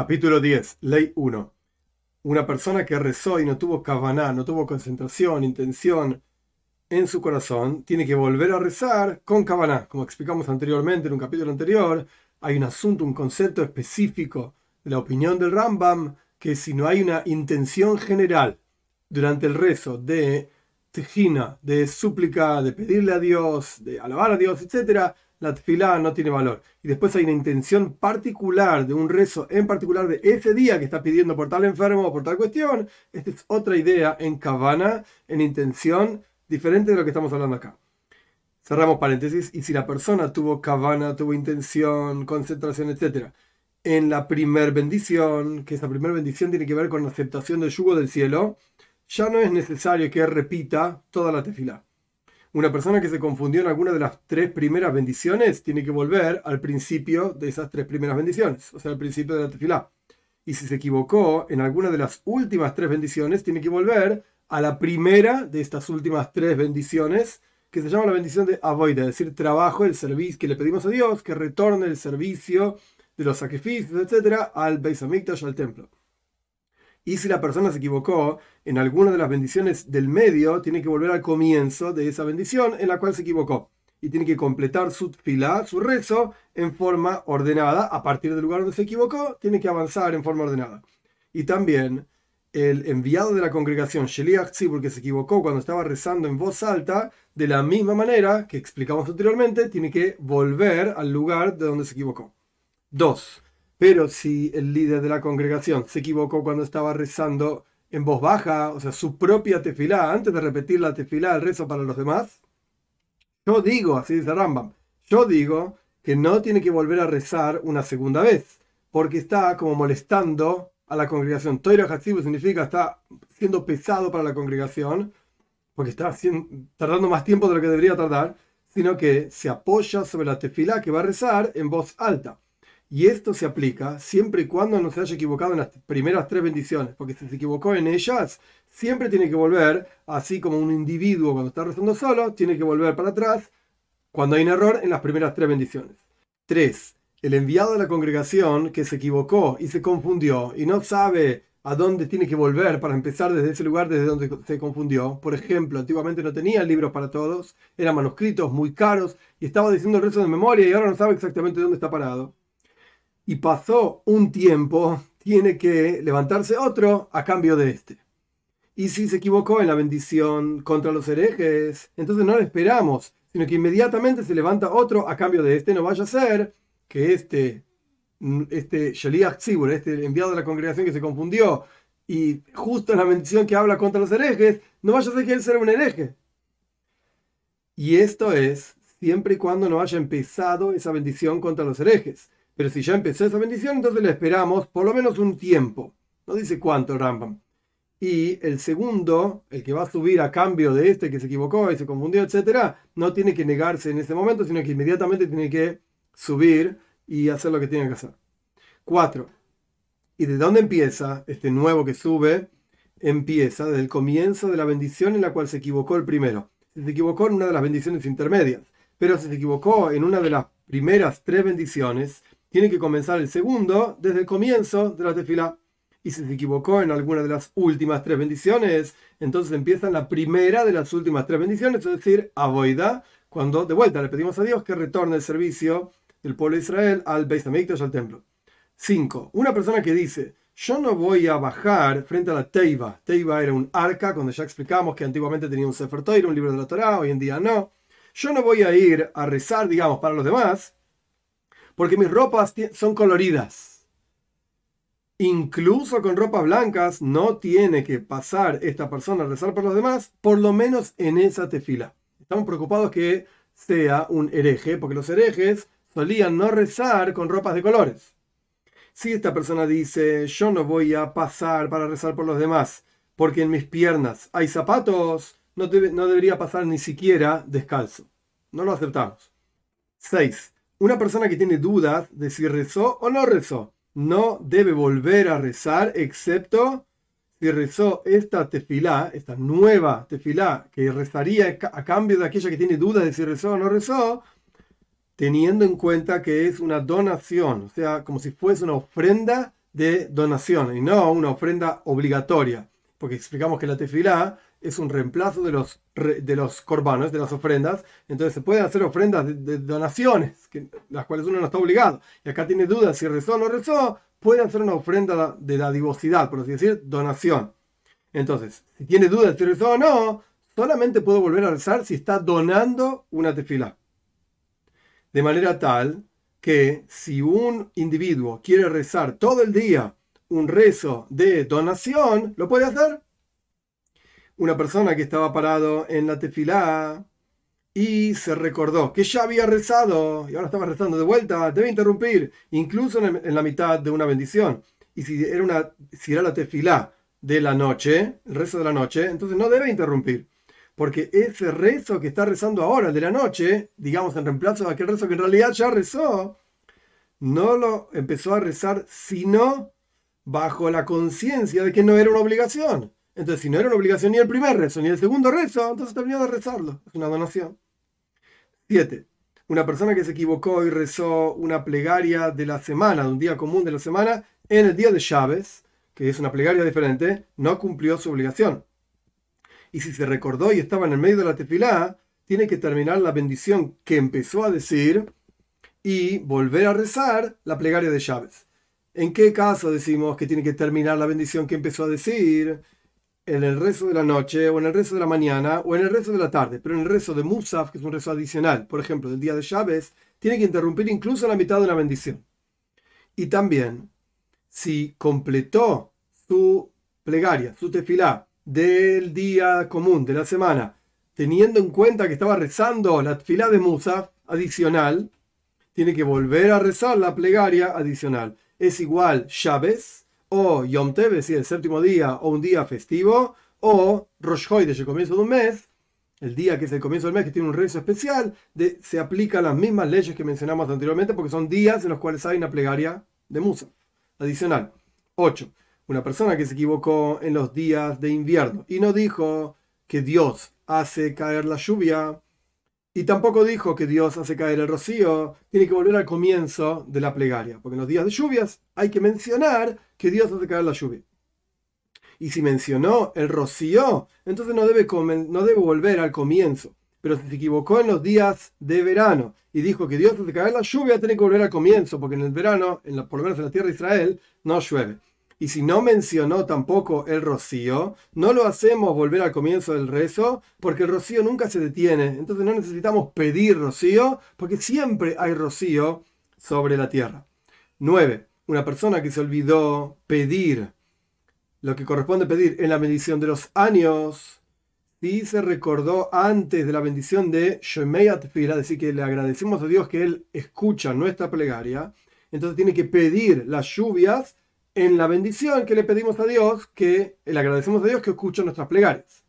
Capítulo 10, Ley 1. Una persona que rezó y no tuvo kavaná, no tuvo concentración, intención en su corazón, tiene que volver a rezar con kavaná. Como explicamos anteriormente en un capítulo anterior, hay un asunto, un concepto específico de la opinión del Rambam, que si no hay una intención general durante el rezo de tejina, de súplica, de pedirle a Dios, de alabar a Dios, etc., la tefilá no tiene valor. Y después hay una intención particular de un rezo en particular de ese día que está pidiendo por tal enfermo o por tal cuestión. Esta es otra idea en cabana, en intención, diferente de lo que estamos hablando acá. Cerramos paréntesis. Y si la persona tuvo cabana, tuvo intención, concentración, etc., en la primer bendición, que esa primera bendición tiene que ver con la aceptación del yugo del cielo, ya no es necesario que repita toda la tefilá. Una persona que se confundió en alguna de las tres primeras bendiciones tiene que volver al principio de esas tres primeras bendiciones, o sea, al principio de la tefilá. Y si se equivocó en alguna de las últimas tres bendiciones, tiene que volver a la primera de estas últimas tres bendiciones, que se llama la bendición de avoida, es decir, trabajo, el servicio que le pedimos a Dios, que retorne el servicio de los sacrificios, etcétera, al Beis Hamikdash, al templo. Y si la persona se equivocó en alguna de las bendiciones del medio, tiene que volver al comienzo de esa bendición en la cual se equivocó. Y tiene que completar su fila, su rezo, en forma ordenada. A partir del lugar donde se equivocó, tiene que avanzar en forma ordenada. Y también el enviado de la congregación, Sheliach Tzibur, que se equivocó cuando estaba rezando en voz alta, de la misma manera que explicamos anteriormente, tiene que volver al lugar de donde se equivocó. 2. Pero si el líder de la congregación se equivocó cuando estaba rezando en voz baja, o sea, su propia tefilá, antes de repetir la tefilá, el rezo para los demás, yo digo, así dice Rambam, yo digo que no tiene que volver a rezar una segunda vez, porque está como molestando a la congregación. Toiro Hatzibu significa está siendo pesado para la congregación, porque está tardando más tiempo de lo que debería tardar, sino que se apoya sobre la tefilá que va a rezar en voz alta. Y esto se aplica siempre y cuando no se haya equivocado en las primeras tres bendiciones, porque si se equivocó en ellas, siempre tiene que volver, así como un individuo cuando está rezando solo, tiene que volver para atrás cuando hay un error en las primeras tres bendiciones. 3. El enviado de la congregación que se equivocó y se confundió y no sabe a dónde tiene que volver para empezar desde ese lugar desde donde se confundió. Por ejemplo, antiguamente no tenía libros para todos, eran manuscritos muy caros y estaba diciendo el rezo de memoria y ahora no sabe exactamente dónde está parado y pasó un tiempo, tiene que levantarse otro a cambio de este. Y si se equivocó en la bendición contra los herejes, entonces no lo esperamos, sino que inmediatamente se levanta otro a cambio de este. No vaya a ser que este, este Shaliach Tzibur, este enviado de la congregación que se confundió, y justo en la bendición que habla contra los herejes, no vaya a ser que él sea un hereje. Y esto es siempre y cuando no haya empezado esa bendición contra los herejes. Pero si ya empezó esa bendición, entonces le esperamos por lo menos un tiempo. No dice cuánto Rambam. Y el segundo, el que va a subir a cambio de este que se equivocó y se confundió, etc., no tiene que negarse en ese momento, sino que inmediatamente tiene que subir y hacer lo que tiene que hacer. Cuatro. ¿Y de dónde empieza este nuevo que sube? Empieza desde el comienzo de la bendición en la cual se equivocó el primero. Se equivocó en una de las bendiciones intermedias, pero se equivocó en una de las primeras tres bendiciones, tiene que comenzar el segundo desde el comienzo de la tefila. Y si se equivocó en alguna de las últimas tres bendiciones, entonces empieza la primera de las últimas tres bendiciones, es decir, Aboida, cuando de vuelta le pedimos a Dios que retorne el servicio del pueblo de Israel al Beis Hamikdash, al templo. 5. Una persona que dice, yo no voy a bajar frente a la Teiva. Teiva era un arca, cuando ya explicamos que antiguamente tenía un Sefer Torah, un libro de la Torah, hoy en día no. Yo no voy a ir a rezar, digamos, para los demás, porque mis ropas son coloridas. Incluso con ropas blancas no tiene que pasar esta persona a rezar por los demás, por lo menos en esa tefila. Estamos preocupados que sea un hereje, porque los herejes solían no rezar con ropas de colores. Si esta persona dice, yo no voy a pasar para rezar por los demás, porque en mis piernas hay zapatos, no, no debería pasar ni siquiera descalzo. No lo aceptamos. 6 una persona que tiene dudas de si rezó o no rezó, no debe volver a rezar excepto si rezó esta tefilá, esta nueva tefilá, que rezaría a cambio de aquella que tiene dudas de si rezó o no rezó, teniendo en cuenta que es una donación, o sea, como si fuese una ofrenda de donación y no una ofrenda obligatoria, porque explicamos que la tefilá es un reemplazo de los, de los corbanos, de las ofrendas, entonces se pueden hacer ofrendas de, donaciones, las cuales uno no está obligado, y acá tiene dudas si rezó o no rezó, puede hacer una ofrenda de dadivosidad, por así decir, donación. Entonces, si tiene dudas si rezó o no, solamente puede volver a rezar si está donando una tefilá. De manera tal que si un individuo quiere rezar todo el día un rezo de donación, lo puede hacer. Una persona que estaba parado en la tefilá y se recordó que ya había rezado y ahora estaba rezando de vuelta, debe interrumpir, incluso en, la mitad de una bendición. Y si era, una, si era la tefilá de la noche, el rezo de la noche, entonces no debe interrumpir. Porque ese rezo que está rezando ahora, el de la noche, digamos en reemplazo de aquel rezo que en realidad ya rezó, no lo empezó a rezar sino bajo la conciencia de que no era una obligación. Entonces, si no era una obligación ni el primer rezo ni el segundo rezo, entonces terminó de rezarlo. Es una donación. 7. Una persona que se equivocó y rezó una plegaria de la semana, de un día común de la semana, en el día de Chávez, que es una plegaria diferente, no cumplió su obligación. Y si se recordó y estaba en el medio de la tefilá, tiene que terminar la bendición que empezó a decir y volver a rezar la plegaria de Chávez. ¿En qué caso decimos que tiene que terminar la bendición que empezó a decir? En el rezo de la noche, o en el rezo de la mañana, o en el rezo de la tarde. Pero en el rezo de Musaf, que es un rezo adicional, por ejemplo, del día de Chávez, tiene que interrumpir incluso la mitad de la bendición. Y también, si completó su plegaria, su tefilá, del día común, de la semana, teniendo en cuenta que estaba rezando la tefilá de Musaf adicional, tiene que volver a rezar la plegaria adicional. Es igual Chávez o Yom Tov, si el séptimo día o un día festivo, o Rosh desde el comienzo de un mes, el día que es el comienzo del mes, que tiene un rezo especial, se aplican las mismas leyes que mencionamos anteriormente, porque son días en los cuales hay una plegaria de Musa. Adicional. 8. Una persona que se equivocó en los días de invierno y no dijo que Dios hace caer la lluvia, y tampoco dijo que Dios hace caer el rocío, tiene que volver al comienzo de la plegaria, porque en los días de lluvias hay que mencionar que Dios hace caer la lluvia. Y si mencionó el rocío, entonces no debe, no debe volver al comienzo. Pero si se equivocó en los días de verano y dijo que Dios hace caer la lluvia, tiene que volver al comienzo, porque en el verano, en por lo menos en la tierra de Israel, no llueve. Y si no mencionó tampoco el rocío, no lo hacemos volver al comienzo del rezo, porque el rocío nunca se detiene. Entonces no necesitamos pedir rocío, porque siempre hay rocío sobre la tierra. 9. Una persona que se olvidó pedir lo que corresponde pedir en la bendición de los años, si se recordó antes de la bendición de Shemeyat Fila, decir que le agradecemos a Dios que Él escucha nuestra plegaria, entonces tiene que pedir las lluvias en la bendición que le pedimos a Dios, que le agradecemos a Dios que escucha nuestras plegarias.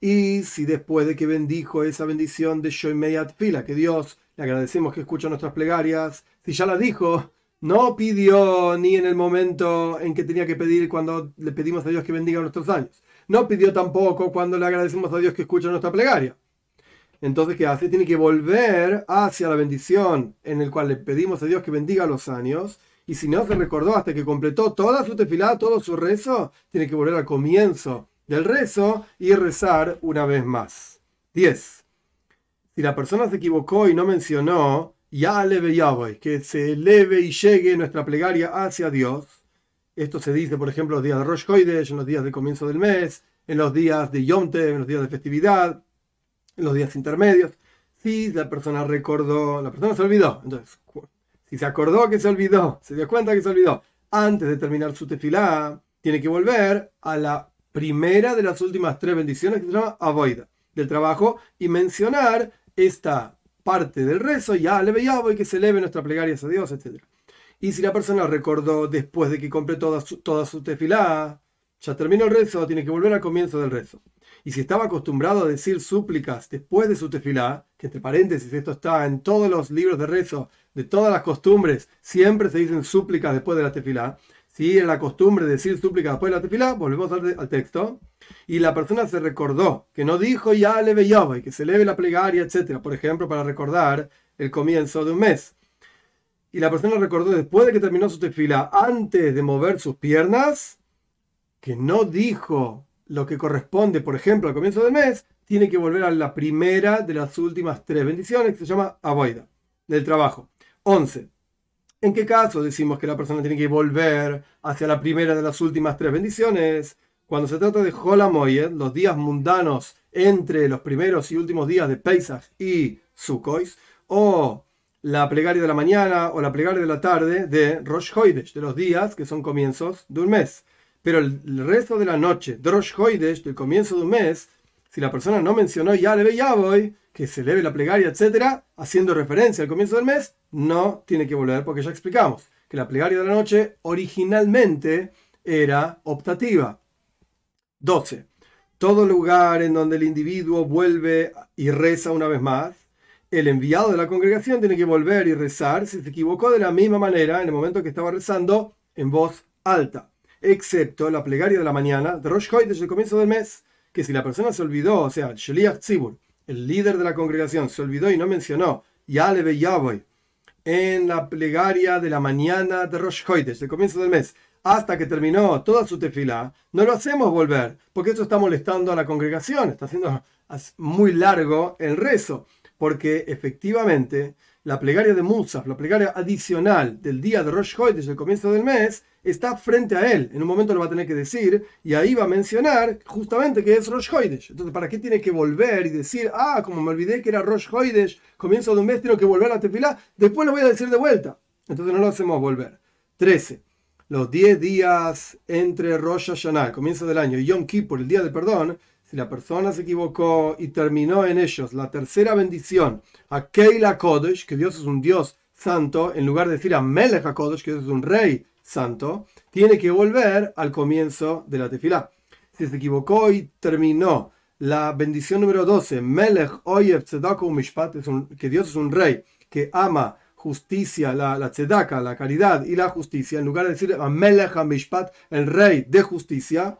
Y si después de que bendijo esa bendición de Shoimeyat Fila, que Dios le agradecemos que escucha nuestras plegarias, si ya la dijo, no pidió ni en el momento en que tenía que pedir cuando le pedimos a Dios que bendiga nuestros años, no pidió tampoco cuando le agradecemos a Dios que escucha nuestra plegaria. Entonces, ¿qué hace? Tiene que volver hacia la bendición en el cual le pedimos a Dios que bendiga los años y si no se recordó hasta que completó toda su tefilá, todo su rezo, tiene que volver al comienzo del rezo y rezar una vez más. 10. Si la persona se equivocó y no mencionó, ya leve Yahweh, que se eleve y llegue nuestra plegaria hacia Dios. Esto se dice, por ejemplo, los días de Rosh Hoidesh, en los días del comienzo del mes, en los días de Yom Tov, en los días de festividad, en los días intermedios. Si la persona recordó, la persona se olvidó. Entonces, si se acordó que se olvidó, se dio cuenta que se olvidó, antes de terminar su tefilá, tiene que volver a la primera de las últimas tres bendiciones que se llama Avoida, del trabajo, y mencionar esta parte del rezo, ya le veía y que se eleve nuestra plegaria a Dios, etc. Y si la persona recordó después de que completó toda su, toda tefilá, ya terminó el rezo, tiene que volver al comienzo del rezo. Y si estaba acostumbrado a decir súplicas después de su tefilá, que entre paréntesis esto está en todos los libros de rezo, de todas las costumbres, siempre se dicen súplicas después de la tefilá. Si era la costumbre de decir súplicas después de la tefilá, volvemos al, texto. Y la persona se recordó que no dijo ya le y que se leve la plegaria, etc. Por ejemplo, para recordar el comienzo de un mes. y la persona recordó después de que terminó su tefila, antes de mover sus piernas, que no dijo lo que corresponde, por ejemplo, al comienzo del mes, tiene que volver a la primera de las últimas tres bendiciones, que se llama Avoida, del trabajo. 11. ¿En qué caso decimos que la persona tiene que volver hacia la primera de las últimas tres bendiciones? Cuando se trata de Holamoyed, los días mundanos entre los primeros y últimos días de Pesach y Sukkot, o la plegaria de la mañana o la plegaria de la tarde de Rosh Hoidesh, de los días que son comienzos de un mes. Pero el, resto de la noche de Rosh Hoidesh, del comienzo de un mes, si la persona no mencionó ya le ya voy, que se leve la plegaria, etcétera, haciendo referencia al comienzo del mes, no tiene que volver, porque ya explicamos que la plegaria de la noche originalmente era optativa. 12. Todo lugar en donde el individuo vuelve y reza una vez más, el enviado de la congregación tiene que volver y rezar si se equivocó de la misma manera en el momento que estaba rezando en voz alta, excepto la plegaria de la mañana de Rosh desde el comienzo del mes, que si la persona se olvidó, o sea, Sheliach Tzibur, el líder de la congregación, se olvidó y no mencionó Yaleve Yavoy en la plegaria de la mañana de Rosh desde el comienzo del mes, hasta que terminó toda su tefilá, no lo hacemos volver, porque eso está molestando a la congregación, está haciendo muy largo el rezo porque efectivamente la plegaria de Musaf, la plegaria adicional del día de Rosh Hoy desde el comienzo del mes, está frente a él. En un momento lo va a tener que decir y ahí va a mencionar justamente que es Rosh Hoidesh. Entonces, ¿para qué tiene que volver y decir, ah, como me olvidé que era Rosh Hoidesh, comienzo de un mes tengo que volver a tefilá? Después lo voy a decir de vuelta. Entonces no lo hacemos volver. 13. Los 10 días entre Rosh Hashanah, comienzo del año, y Yom Kippur, el día del perdón, si la persona se equivocó y terminó en ellos la tercera bendición, a Keila Kodesh, que Dios es un Dios santo, en lugar de decir a Melech Kodesh, que Dios es un rey santo, tiene que volver al comienzo de la tefilá. Si se equivocó y terminó la bendición número 12, Melech Oyev Tzedaka Mishpat, que Dios es un rey que ama justicia, la, la tzedaka, la caridad y la justicia, en lugar de decir a Melech Mishpat, el rey de justicia,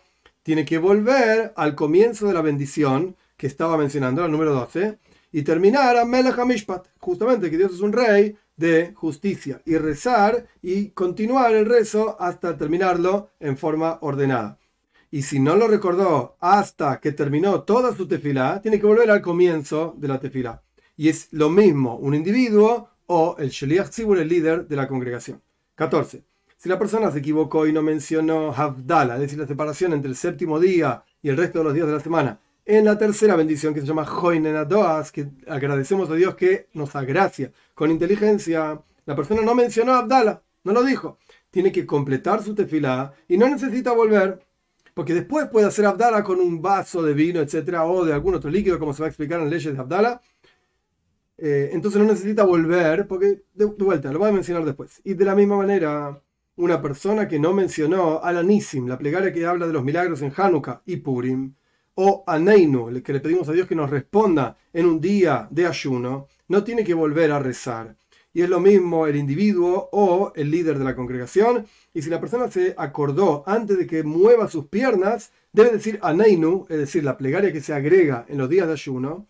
tiene que volver al comienzo de la bendición que estaba mencionando, el número 12, y terminar a justamente que Dios es un rey de justicia, y rezar y continuar el rezo hasta terminarlo en forma ordenada. Y si no lo recordó hasta que terminó toda su tefilá, tiene que volver al comienzo de la tefilá. Y es lo mismo un individuo o el Sheliach Tzibur, el líder de la congregación. 14. Si la persona se equivocó y no mencionó Havdala, es decir, la separación entre el séptimo día y el resto de los días de la semana, en la tercera bendición que se llama Joinenadoas, que agradecemos a Dios que nos agracia con inteligencia, la persona no mencionó Abdala, no lo dijo. Tiene que completar su tefilá y no necesita volver, porque después puede hacer Abdala con un vaso de vino, etcétera, o de algún otro líquido, como se va a explicar en leyes de Abdala. Eh, entonces no necesita volver, porque de, vuelta, lo voy a mencionar después. Y de la misma manera, una persona que no mencionó a la la plegaria que habla de los milagros en Hanukkah y Purim, o a Neinu, que le pedimos a Dios que nos responda en un día de ayuno, no tiene que volver a rezar. Y es lo mismo el individuo o el líder de la congregación. Y si la persona se acordó antes de que mueva sus piernas, debe decir a Neinu, es decir, la plegaria que se agrega en los días de ayuno,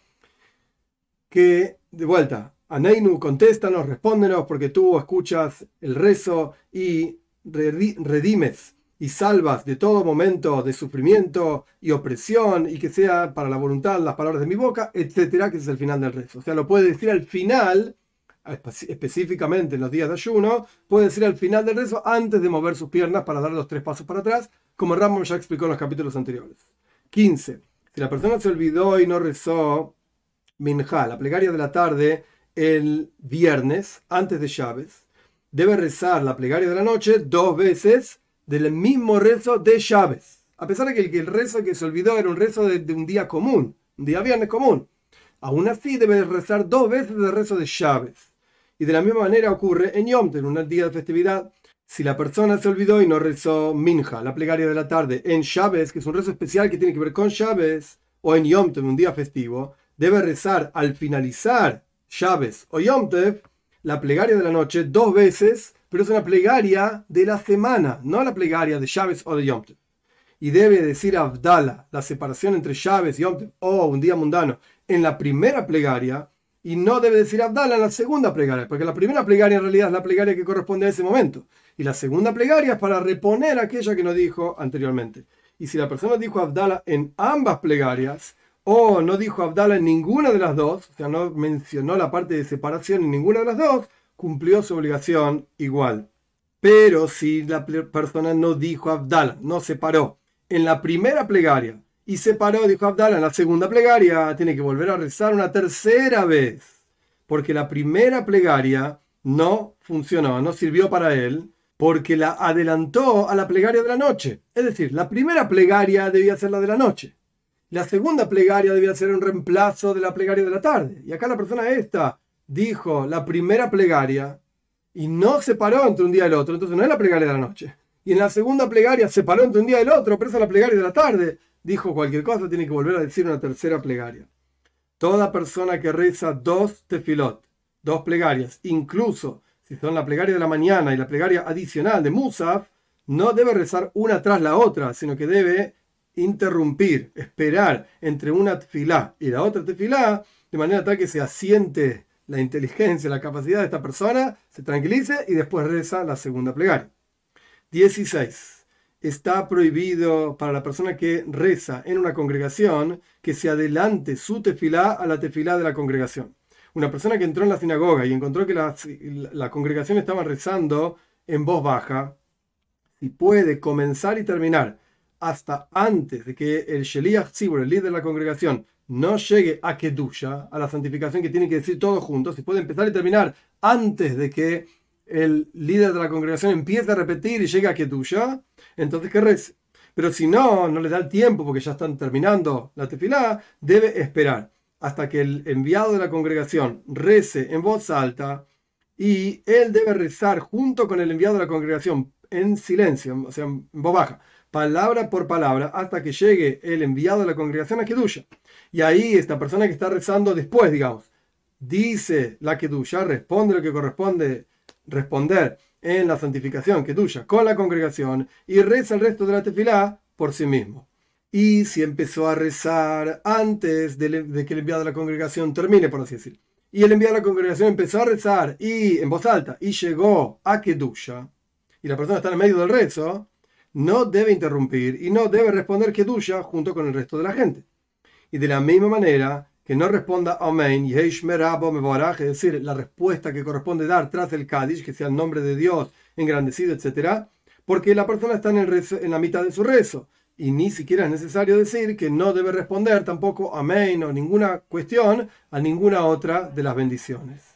que, de vuelta, Aneinu, contéstanos, respóndenos, porque tú escuchas el rezo y redimes y salvas de todo momento de sufrimiento y opresión y que sea para la voluntad las palabras de mi boca, etcétera, que es el final del rezo. O sea, lo puede decir al final, específicamente en los días de ayuno, puede decir al final del rezo antes de mover sus piernas para dar los tres pasos para atrás, como Ramón ya explicó en los capítulos anteriores. 15. Si la persona se olvidó y no rezó Minja, la plegaria de la tarde, el viernes, antes de Chávez, debe rezar la plegaria de la noche dos veces del mismo rezo de Chávez. A pesar de que el, rezo que se olvidó era un rezo de, un día común, un día viernes común. Aún así debe rezar dos veces el rezo de Chávez. Y de la misma manera ocurre en Yom en un día de festividad. Si la persona se olvidó y no rezó Minja, la plegaria de la tarde, en Chávez, que es un rezo especial que tiene que ver con Chávez, o en Yom en un día festivo, debe rezar al finalizar Chávez o Yom la plegaria de la noche dos veces, pero es una plegaria de la semana, no la plegaria de Chávez o de Yom Y debe decir Abdala, la separación entre Chávez y Yom o un día mundano, en la primera plegaria y no debe decir Abdala en la segunda plegaria, porque la primera plegaria en realidad es la plegaria que corresponde a ese momento. Y la segunda plegaria es para reponer aquella que no dijo anteriormente. Y si la persona dijo Abdala en ambas plegarias, o no dijo Abdala en ninguna de las dos, o sea, no mencionó la parte de separación en ninguna de las dos, cumplió su obligación igual. Pero si la persona no dijo Abdala, no separó en la primera plegaria y se paró, dijo Abdala, en la segunda plegaria tiene que volver a rezar una tercera vez, porque la primera plegaria no funcionó, no sirvió para él, porque la adelantó a la plegaria de la noche. Es decir, la primera plegaria debía ser la de la noche. La segunda plegaria debía ser un reemplazo de la plegaria de la tarde. Y acá la persona esta dijo la primera plegaria y no se paró entre un día y el otro. Entonces no es la plegaria de la noche. Y en la segunda plegaria se paró entre un día y el otro, pero es la plegaria de la tarde. Dijo cualquier cosa, tiene que volver a decir una tercera plegaria. Toda persona que reza dos tefilot, dos plegarias, incluso si son la plegaria de la mañana y la plegaria adicional de Musaf, no debe rezar una tras la otra, sino que debe interrumpir, esperar entre una tefilá y la otra tefilá, de manera tal que se asiente la inteligencia, la capacidad de esta persona, se tranquilice y después reza la segunda plegaria. 16. Está prohibido para la persona que reza en una congregación que se adelante su tefilá a la tefilá de la congregación una persona que entró en la sinagoga y encontró que la, congregación estaba rezando en voz baja, si puede comenzar y terminar hasta antes de que el Sheliach Tzibur, el líder de la congregación, no llegue a Kedusha, a la santificación que tiene que decir todos juntos, si puede empezar y terminar antes de que el líder de la congregación empiece a repetir y llegue a Kedusha, entonces que rece. Pero si no, no le da el tiempo porque ya están terminando la tefilá, debe esperar hasta que el enviado de la congregación rece en voz alta y él debe rezar junto con el enviado de la congregación en silencio, o sea, en voz baja, palabra por palabra, hasta que llegue el enviado de la congregación a Kedusha. Y ahí esta persona que está rezando después, digamos, dice la Kedusha, responde lo que corresponde responder en la santificación Kedusha con la congregación y reza el resto de la tefilá por sí mismo. Y si empezó a rezar antes de, que el enviado de la congregación termine, por así decir, y el enviado de la congregación empezó a rezar y en voz alta y llegó a Kedusha, y la persona está en medio del rezo, no debe interrumpir y no debe responder Kedusha junto con el resto de la gente. Y de la misma manera que no responda Amén, es decir, la respuesta que corresponde dar tras el Kadish, que sea el nombre de Dios engrandecido, etc., porque la persona está en, en la mitad de su rezo y ni siquiera es necesario decir que no debe responder tampoco amén o ninguna cuestión a ninguna otra de las bendiciones.